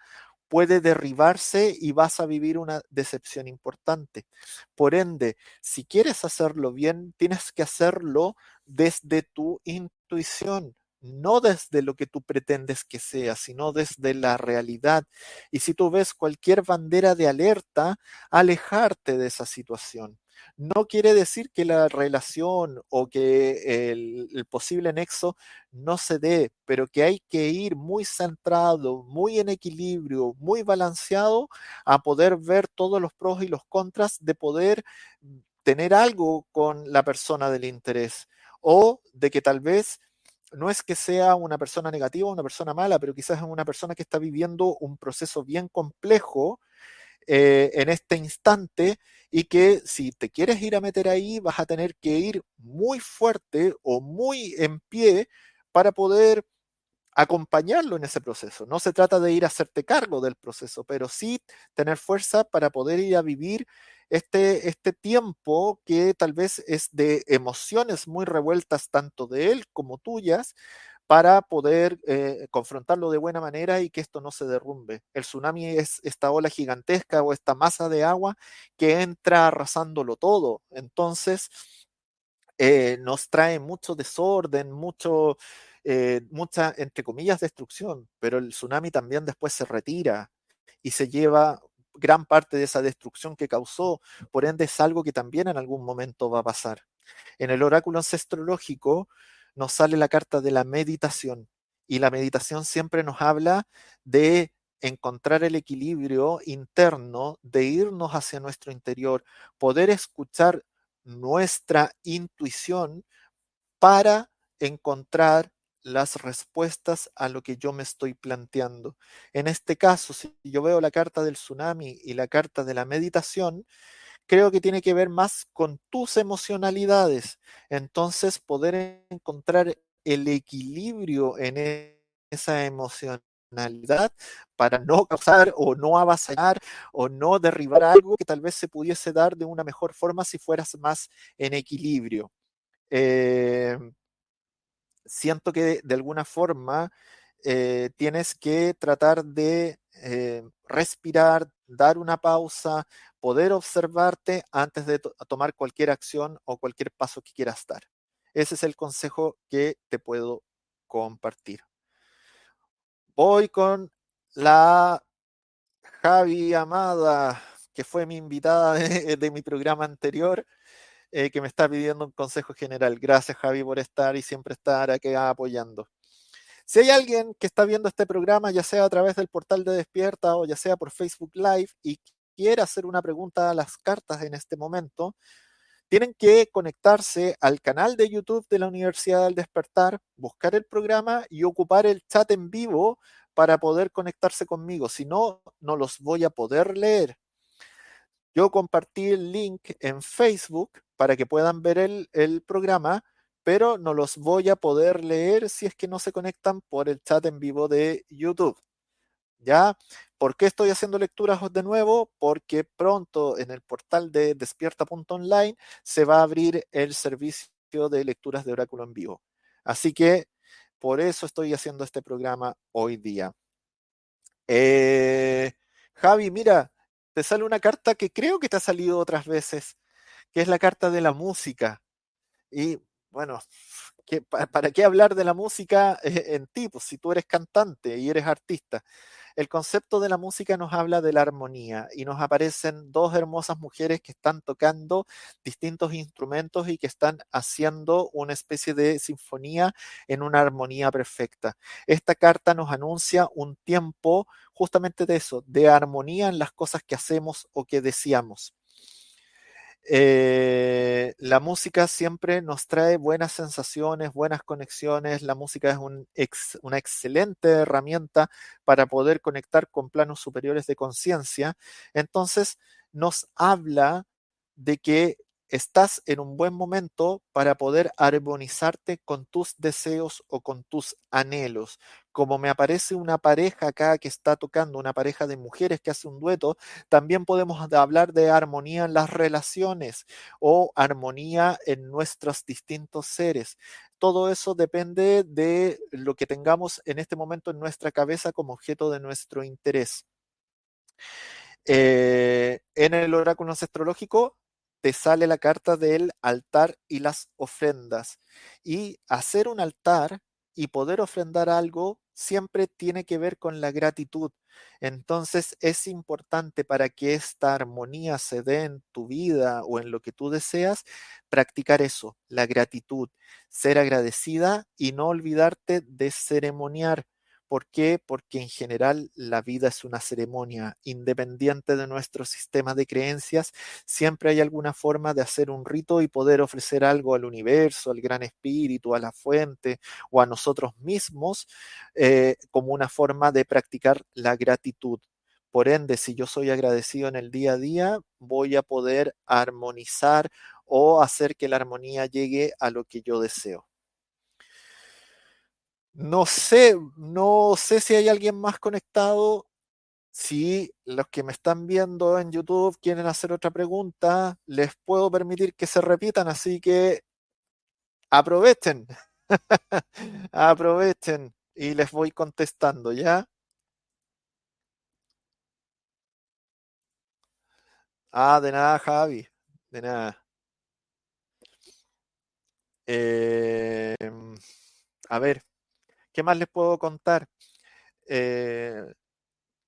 puede derribarse y vas a vivir una decepción importante. Por ende, si quieres hacerlo bien, tienes que hacerlo desde tu intuición, no desde lo que tú pretendes que sea, sino desde la realidad. Y si tú ves cualquier bandera de alerta, alejarte de esa situación no quiere decir que la relación o que el, posible nexo no se dé, pero que hay que ir muy centrado, muy en equilibrio, muy balanceado a poder ver todos los pros y los contras de poder tener algo con la persona del interés o de que tal vez no es que sea una persona negativa o una persona mala, pero quizás es una persona que está viviendo un proceso bien complejo eh, en este instante y que si te quieres ir a meter ahí vas a tener que ir muy fuerte o muy en pie para poder acompañarlo en ese proceso. No se trata de ir a hacerte cargo del proceso, pero sí tener fuerza para poder ir a vivir este, este tiempo que tal vez es de emociones muy revueltas tanto de él como tuyas, para poder eh, confrontarlo de buena manera y que esto no se derrumbe. El tsunami es esta ola gigantesca o esta masa de agua que entra arrasándolo todo. Entonces, eh, nos trae mucho desorden, mucho, eh, mucha, entre comillas, destrucción, pero el tsunami también después se retira y se lleva gran parte de esa destrucción que causó, por ende es algo que también en algún momento va a pasar. En el oráculo ancestrológico, nos sale la carta de la meditación. Y la meditación siempre nos habla de encontrar el equilibrio interno, de irnos hacia nuestro interior, poder escuchar nuestra intuición para encontrar las respuestas a lo que yo me estoy planteando. En este caso, si yo veo la carta del tsunami y la carta de la meditación, creo que tiene que ver más con tus emocionalidades. Entonces, poder encontrar el equilibrio en e-, esa emocionalidad para no causar o no avasallar o no derribar algo que tal vez se pudiese dar de una mejor forma si fueras más en equilibrio. Eh, siento que de, alguna forma eh, tienes que tratar de eh, respirar, dar una pausa, poder observarte antes de tomar cualquier acción o cualquier paso que quieras dar. Ese es el consejo que te puedo compartir. Voy con la Javi Amada, que fue mi invitada de mi programa anterior. Eh, que me está pidiendo un consejo general. Gracias, Javi, por estar y siempre estar aquí apoyando. Si hay alguien que está viendo este programa, ya sea a través del portal de Despierta o ya sea por Facebook Live y quiere hacer una pregunta a las cartas en este momento, tienen que conectarse al canal de YouTube de la Universidad del Despertar, buscar el programa y ocupar el chat en vivo para poder conectarse conmigo. Si no, no los voy a poder leer. Yo compartí el link en Facebook para que puedan ver el, programa, pero no los voy a poder leer si es que no se conectan por el chat en vivo de YouTube. ¿Ya? ¿Por qué estoy haciendo lecturas de nuevo? Porque pronto en el portal de despierta.online se va a abrir el servicio de lecturas de oráculo en vivo. Así que por eso estoy haciendo este programa hoy día. Eh, Javi, mira, te sale una carta que creo que te ha salido otras veces que es la carta de la música. Y bueno, ¿para qué hablar de la música eh, en ti? Pues si tú eres cantante y eres artista. El concepto de la música nos habla de la armonía y nos aparecen dos hermosas mujeres que están tocando distintos instrumentos y que están haciendo una especie de sinfonía en una armonía perfecta. Esta carta nos anuncia un tiempo justamente de eso, de armonía en las cosas que hacemos o que deseamos. Eh, la música siempre nos trae buenas sensaciones, buenas conexiones. La música es una excelente herramienta para poder conectar con planos superiores de conciencia. Entonces, nos habla de que estás en un buen momento para poder armonizarte con tus deseos o con tus anhelos. Como me aparece una pareja acá que está tocando, una pareja de mujeres que hace un dueto, también podemos hablar de armonía en las relaciones o armonía en nuestros distintos seres. Todo eso depende de lo que tengamos en este momento en nuestra cabeza como objeto de nuestro interés. Eh, en el oráculo astrológico te sale la carta del altar y las ofrendas. Y hacer un altar y poder ofrendar algo siempre tiene que ver con la gratitud. Entonces es importante para que esta armonía se dé en tu vida o en lo que tú deseas, practicar eso, la gratitud, ser agradecida y no olvidarte de ceremoniar. ¿Por qué? Porque en general la vida es una ceremonia. Independiente de nuestro sistema de creencias, siempre hay alguna forma de hacer un rito y poder ofrecer algo al universo, al gran espíritu, a la fuente o a nosotros mismos eh, como una forma de practicar la gratitud. Por ende, si yo soy agradecido en el día a día, voy a poder armonizar o hacer que la armonía llegue a lo que yo deseo. No sé, no sé si hay alguien más conectado. Si los que me están viendo en YouTube quieren hacer otra pregunta, les puedo permitir que se repitan, así que aprovechen, aprovechen y les voy contestando, ¿ya? Ah, de nada, Javi, de nada. Em, a ver. ¿Qué más les puedo contar? Eh,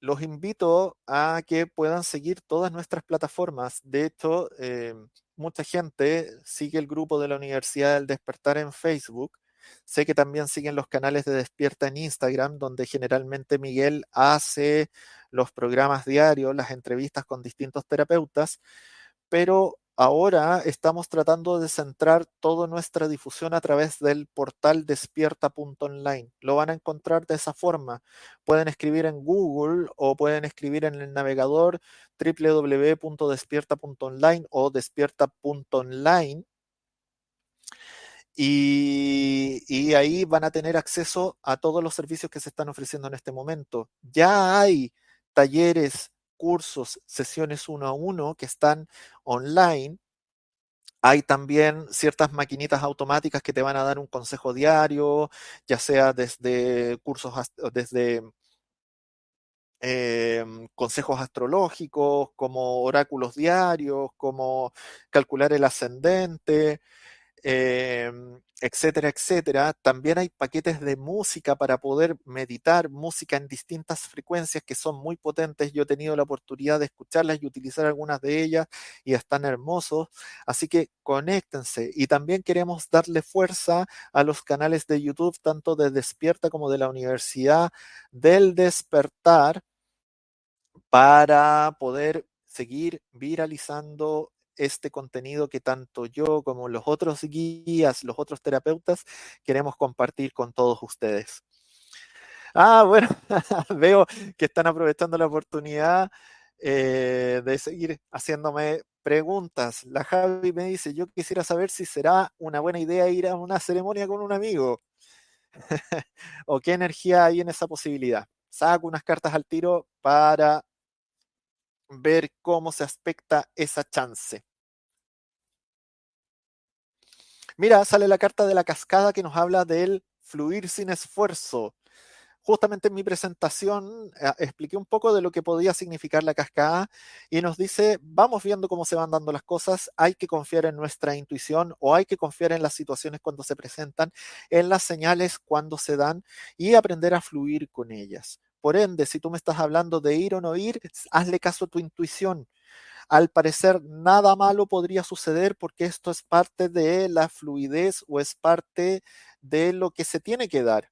los invito a que puedan seguir todas nuestras plataformas. De hecho, eh, mucha gente sigue el grupo de la Universidad del Despertar en Facebook Sé que también siguen los canales de Despierta en Instagram, donde generalmente Miguel hace los programas diarios, las entrevistas con distintos terapeutas, pero ahora estamos tratando de centrar toda nuestra difusión a través del portal despierta.online. Lo van a encontrar de esa forma. Pueden escribir en Google o pueden escribir en el navegador www.despierta.online o despierta.online. Y, y, ahí van a tener acceso a todos los servicios que se están ofreciendo en este momento. Ya hay talleres cursos, sesiones uno a uno que están online. Hay también ciertas maquinitas automáticas que te van a dar un consejo diario, ya sea desde cursos, desde em, consejos astrológicos, como oráculos diarios, como calcular el ascendente, Em, etcétera, etcétera. También hay paquetes de música para poder meditar, música en distintas frecuencias que son muy potentes. Yo he tenido la oportunidad de escucharlas y utilizar algunas de ellas y están hermosos. Así que conéctense. Y también queremos darle fuerza a los canales de YouTube, tanto de Despierta como de la Universidad del Despertar, para poder seguir viralizando este contenido que tanto yo como los otros guías, los otros terapeutas queremos compartir con todos ustedes. Ah, bueno, veo que están aprovechando la oportunidad eh, de seguir haciéndome preguntas. La Javi me dice, yo quisiera saber si será una buena idea ir a una ceremonia con un amigo. o qué energía hay en esa posibilidad. Saco unas cartas al tiro para ver cómo se aspecta esa chance. Mira, sale la carta de la cascada que nos habla del fluir sin esfuerzo. Justamente en mi presentación eh, expliqué un poco de lo que podía significar la cascada y nos dice, vamos viendo cómo se van dando las cosas, hay que confiar en nuestra intuición o hay que confiar en las situaciones cuando se presentan, en las señales cuando se dan y aprender a fluir con ellas. Por ende, si tú me estás hablando de ir o no ir, hazle caso a tu intuición. Al parecer, nada malo podría suceder porque esto es parte de la fluidez o es parte de lo que se tiene que dar.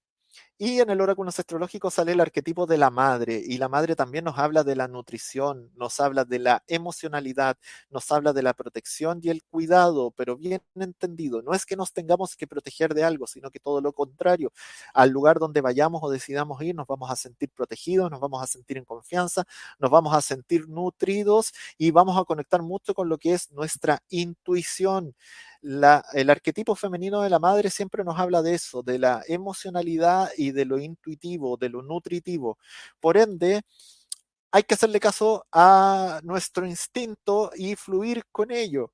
Y en el oráculo astrológico sale el arquetipo de la madre, y la madre también nos habla de la nutrición, nos habla de la emocionalidad, nos habla de la protección y el cuidado, pero bien entendido. No es que nos tengamos que proteger de algo, sino que todo lo contrario. Al lugar donde vayamos o decidamos ir, nos vamos a sentir protegidos, nos vamos a sentir en confianza, nos vamos a sentir nutridos y vamos a conectar mucho con lo que es nuestra intuición el arquetipo femenino de la madre siempre nos habla de eso, de la emocionalidad y de lo intuitivo, de lo nutritivo. Por ende, hay que hacerle caso a nuestro instinto y fluir con ello.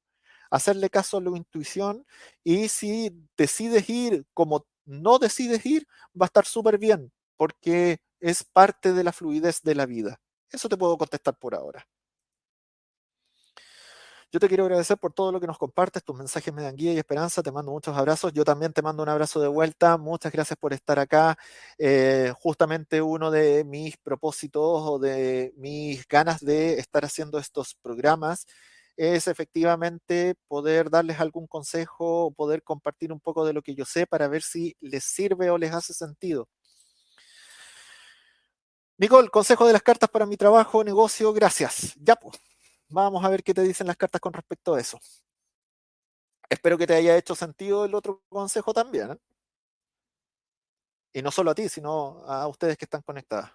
Hacerle caso a la intuición y si decides ir como no decides ir, va a estar súper bien porque es parte de la fluidez de la vida. Eso te puedo contestar por ahora. Yo te quiero agradecer por todo lo que nos compartes, tus mensajes me dan guía y esperanza, te mando muchos abrazos, yo también te mando un abrazo de vuelta, muchas gracias por estar acá. Eh, justamente uno de mis propósitos o de mis ganas de estar haciendo estos programas es efectivamente poder darles algún consejo poder compartir un poco de lo que yo sé para ver si les sirve o les hace sentido. Nicole, consejo de las cartas para mi trabajo, negocio, gracias. Ya pues. Vamos a ver qué te dicen las cartas con respecto a eso. Espero que te haya hecho sentido el otro consejo también. ¿eh? Y no solo a ti, sino a ustedes que están conectadas.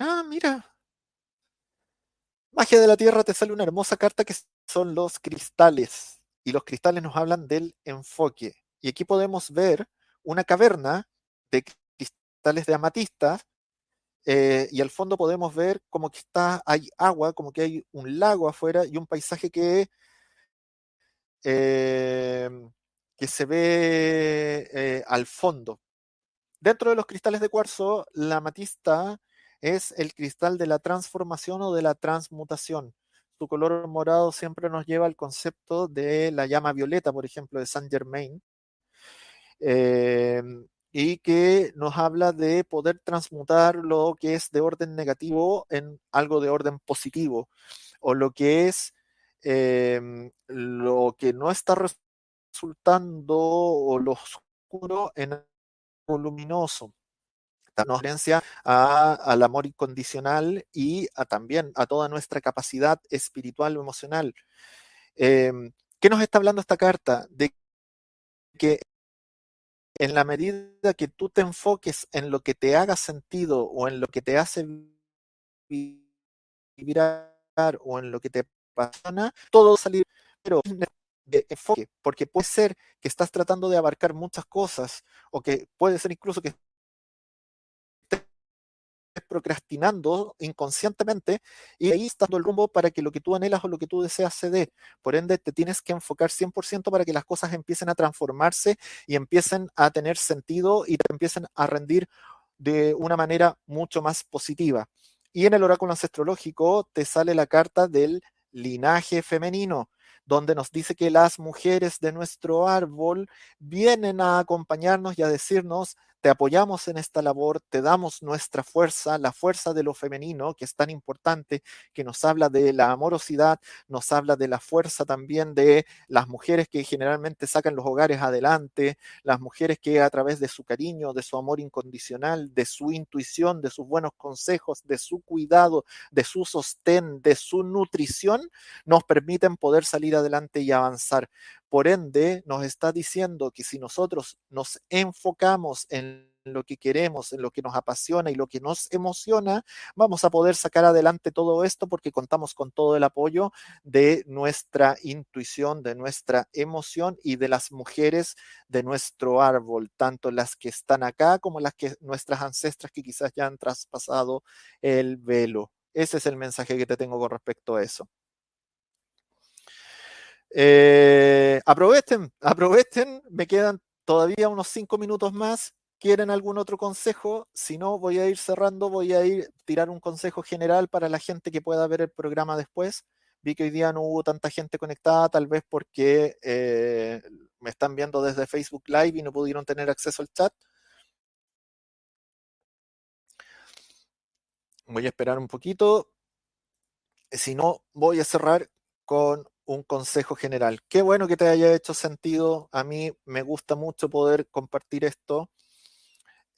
Ah, mira. Magia de la Tierra te sale una hermosa carta que son los cristales. Y los cristales nos hablan del enfoque. Y aquí podemos ver una caverna de cristales de amatista eh, y al fondo podemos ver como que está, hay agua, como que hay un lago afuera y un paisaje que, em, que se ve eh, al fondo. Dentro de los cristales de cuarzo, la amatista es el cristal de la transformación o de la transmutación. Su color morado siempre nos lleva al concepto de la llama violeta, por ejemplo, de Saint Germain, Em, y que nos habla de poder transmutar lo que es de orden negativo en algo de orden positivo, o lo que es em, lo que no está resultando o lo oscuro en algo luminoso. Nos referencia al amor incondicional y también a toda nuestra capacidad espiritual o emocional. Em, ¿Qué nos está hablando esta carta? De que en la medida que tú te enfoques en lo que te haga sentido o en lo que te hace vibrar o en lo que te apasiona, todo salir, pero de enfoque, porque puede ser que estás tratando de abarcar muchas cosas o que puede ser incluso que procrastinando inconscientemente y ahí está el rumbo para que lo que tú anhelas o lo que tú deseas se dé. Por ende, te tienes que enfocar 100% para que las cosas empiecen a transformarse y empiecen a tener sentido y te empiecen a rendir de una manera mucho más positiva. Y en el oráculo ancestrológico te sale la carta del linaje femenino, donde nos dice que las mujeres de nuestro árbol vienen a acompañarnos y a decirnos, te apoyamos en esta labor, te damos nuestra fuerza, la fuerza de lo femenino, que es tan importante, que nos habla de la amorosidad, nos habla de la fuerza también de las mujeres que generalmente sacan los hogares adelante, las mujeres que a través de su cariño, de su amor incondicional, de su intuición, de sus buenos consejos, de su cuidado, de su sostén, de su nutrición, nos permiten poder salir adelante y avanzar. Por ende, nos está diciendo que si nosotros nos enfocamos en lo que queremos, en lo que nos apasiona y lo que nos emociona, vamos a poder sacar adelante todo esto porque contamos con todo el apoyo de nuestra intuición, de nuestra emoción y de las mujeres de nuestro árbol, tanto las que están acá como las que nuestras ancestras que quizás ya han traspasado el velo. Ese es el mensaje que te tengo con respecto a eso. Eh, aprovechen, aprovechen, me quedan todavía unos cinco minutos más. ¿Quieren algún otro consejo? Si no, voy a ir cerrando, voy a ir tirar un consejo general para la gente que pueda ver el programa después. Vi que hoy día no hubo tanta gente conectada, tal vez porque eh, me están viendo desde Facebook Live y no pudieron tener acceso al chat. Voy a esperar un poquito. Si no, voy a cerrar con un consejo general. Qué bueno que te haya hecho sentido. A mí me gusta mucho poder compartir esto.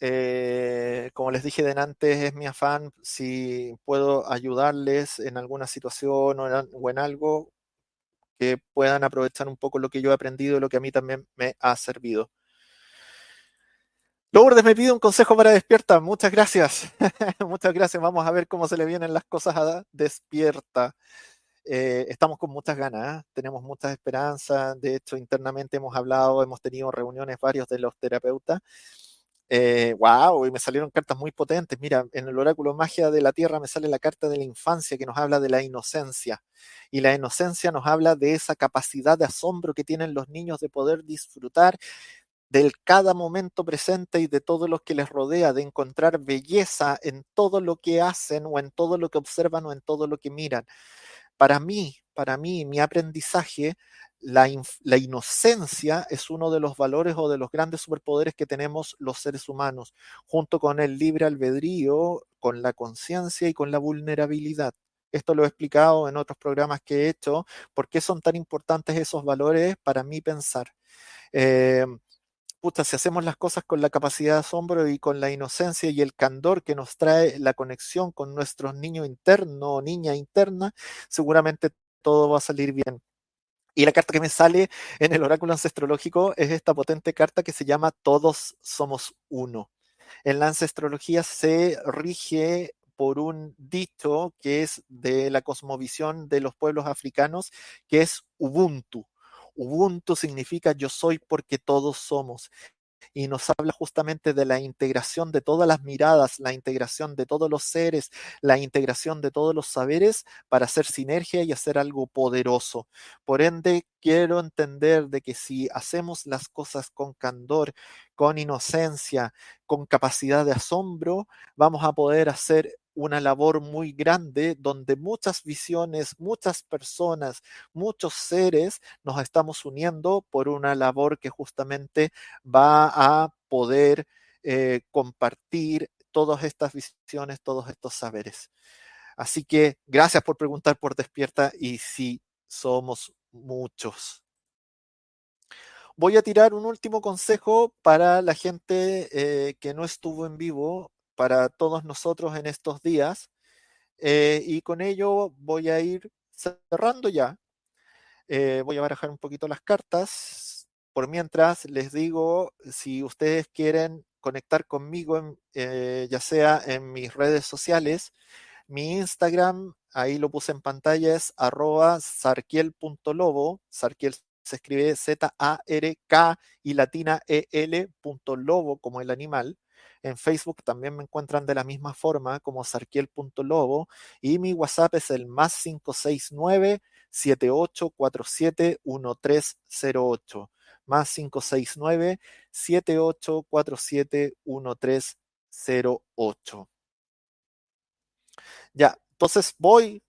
Eh, como les dije de antes, es mi afán. Si puedo ayudarles en alguna situación o en, algo, que puedan aprovechar un poco lo que yo he aprendido y lo que a mí también me ha servido. Lourdes me pide un consejo para despierta. Muchas gracias. Muchas gracias. Vamos a ver cómo se le vienen las cosas a despierta. Eh, estamos con muchas ganas, ¿eh? tenemos muchas esperanzas. De hecho, internamente hemos hablado, hemos tenido reuniones varios de los terapeutas. wow, eh, y me salieron cartas muy potentes. Mira, en el oráculo Magia de la Tierra me sale la carta de la infancia que nos habla de la inocencia. Y la inocencia nos habla de esa capacidad de asombro que tienen los niños de poder disfrutar del cada momento presente y de todo lo que les rodea, de encontrar belleza en todo lo que hacen o en todo lo que observan o en todo lo que miran para mí, para mí, mi aprendizaje, la, inocencia es uno de los valores o de los grandes superpoderes que tenemos los seres humanos, junto con el libre albedrío, con la conciencia y con la vulnerabilidad. Esto lo he explicado en otros programas que he hecho, por qué son tan importantes esos valores para mí pensar. Eh, puta, si hacemos las cosas con la capacidad de asombro y con la inocencia y el candor que nos trae la conexión con nuestro niño interno o niña interna, seguramente todo va a salir bien. Y la carta que me sale en el oráculo ancestrológico es esta potente carta que se llama Todos somos uno. En la ancestrología se rige por un dicho que es de la cosmovisión de los pueblos africanos, que es Ubuntu. Ubuntu significa yo soy porque todos somos. Y nos habla justamente de la integración de todas las miradas, la integración de todos los seres, la integración de todos los saberes para hacer sinergia y hacer algo poderoso. Por ende, quiero entender de que si hacemos las cosas con candor, con inocencia, con capacidad de asombro, vamos a poder hacer una labor muy grande donde muchas visiones, muchas personas, muchos seres nos estamos uniendo por una labor que justamente va a poder eh, compartir todas estas visiones, todos estos saberes. Así que gracias por preguntar por Despierta y sí, somos muchos. Voy a tirar un último consejo para la gente eh, que no estuvo en vivo, para todos nosotros en estos días. Eh, y con ello voy a ir cerrando ya. Eh, voy a barajar un poquito las cartas. Por mientras, les digo, si ustedes quieren conectar conmigo, ya sea en mis redes sociales, mi Instagram, ahí lo puse en pantalla, es arroba sarkiel.lobo. Sarkiel se escribe Z-A-R-K y latina E-L punto lobo como el animal. En Facebook también me encuentran de la misma forma como sarkiel.lobo y mi WhatsApp es el más 569 7847 1308 más 569 7847 1308 ya, entonces voy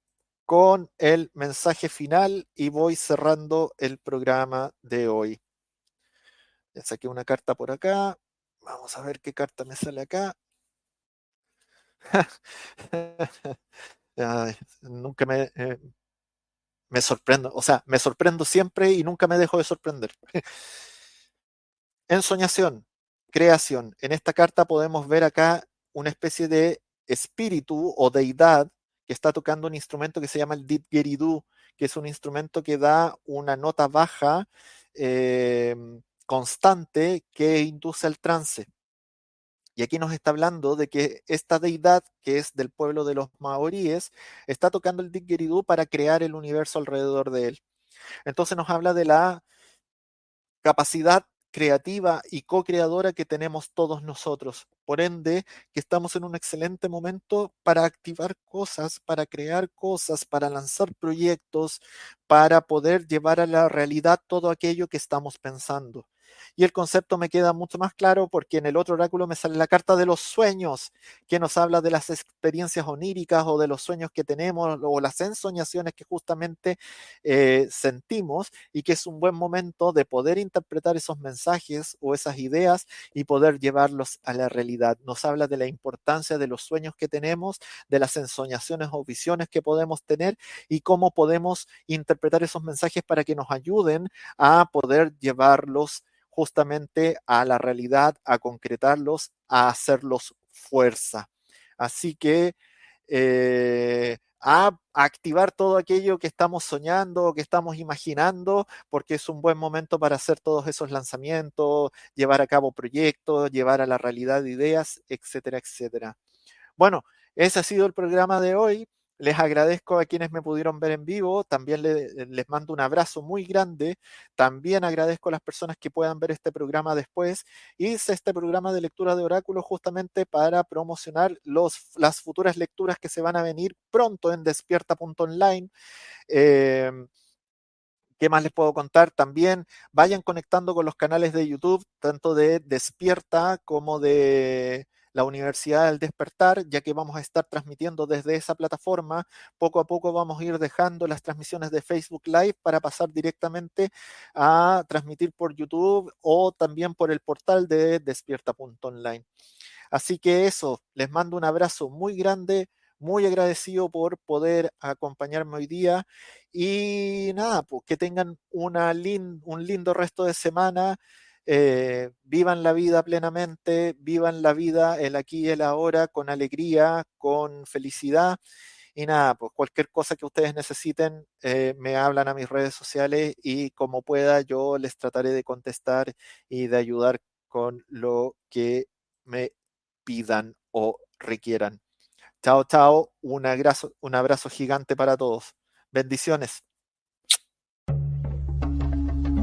con el mensaje final y voy cerrando el programa de hoy. Ya saqué una carta por acá. Vamos a ver qué carta me sale acá. nunca me, eh, me sorprendo. O sea, me sorprendo siempre y nunca me dejo de sorprender. Ensoñación, creación. En esta carta podemos ver acá una especie de espíritu o deidad que está tocando un instrumento que se llama el didgeridoo, que es un instrumento que da una nota baja em, constante que induce al trance. Y aquí nos está hablando de que esta deidad, que es del pueblo de los maoríes, está tocando el didgeridoo para crear el universo alrededor de él. Entonces nos habla de la capacidad creativa y co-creadora que tenemos todos nosotros. Por ende, que estamos en un excelente momento para activar cosas, para crear cosas, para lanzar proyectos, para poder llevar a la realidad todo aquello que estamos pensando. Y el concepto me queda mucho más claro porque en el otro oráculo me sale la carta de los sueños, que nos habla de las experiencias oníricas o de los sueños que tenemos o las ensoñaciones que justamente eh, sentimos y que es un buen momento de poder interpretar esos mensajes o esas ideas y poder llevarlos a la realidad. Nos habla de la importancia de los sueños que tenemos, de las ensoñaciones o visiones que podemos tener y cómo podemos interpretar esos mensajes para que nos ayuden a poder llevarlos justamente a la realidad, a concretarlos, a hacerlos fuerza. Así que eh, a activar todo aquello que estamos soñando, que estamos imaginando, porque es un buen momento para hacer todos esos lanzamientos, llevar a cabo proyectos, llevar a la realidad ideas, etcétera, etcétera. Bueno, ese ha sido el programa de hoy. Les agradezco a quienes me pudieron ver en vivo, también les mando un abrazo muy grande, también agradezco a las personas que puedan ver este programa después. Hice este programa de lectura de oráculos justamente para promocionar los, las futuras lecturas que se van a venir pronto en despierta.online. Eh, ¿Qué más les puedo contar? También vayan conectando con los canales de YouTube, tanto de Despierta como de la Universidad del Despertar, ya que vamos a estar transmitiendo desde esa plataforma. Poco a poco vamos a ir dejando las transmisiones de Facebook Live para pasar directamente a transmitir por YouTube o también por el portal de despierta.online. Así que eso, les mando un abrazo muy grande, muy agradecido por poder acompañarme hoy día y nada, pues que tengan un lindo resto de semana. Eh, vivan la vida plenamente, vivan la vida el aquí y el ahora con alegría, con felicidad. Y nada, pues cualquier cosa que ustedes necesiten, eh, me hablan a mis redes sociales y como pueda yo les trataré de contestar y de ayudar con lo que me pidan o requieran. Chao, chao. Un abrazo, un abrazo gigante para todos. Bendiciones.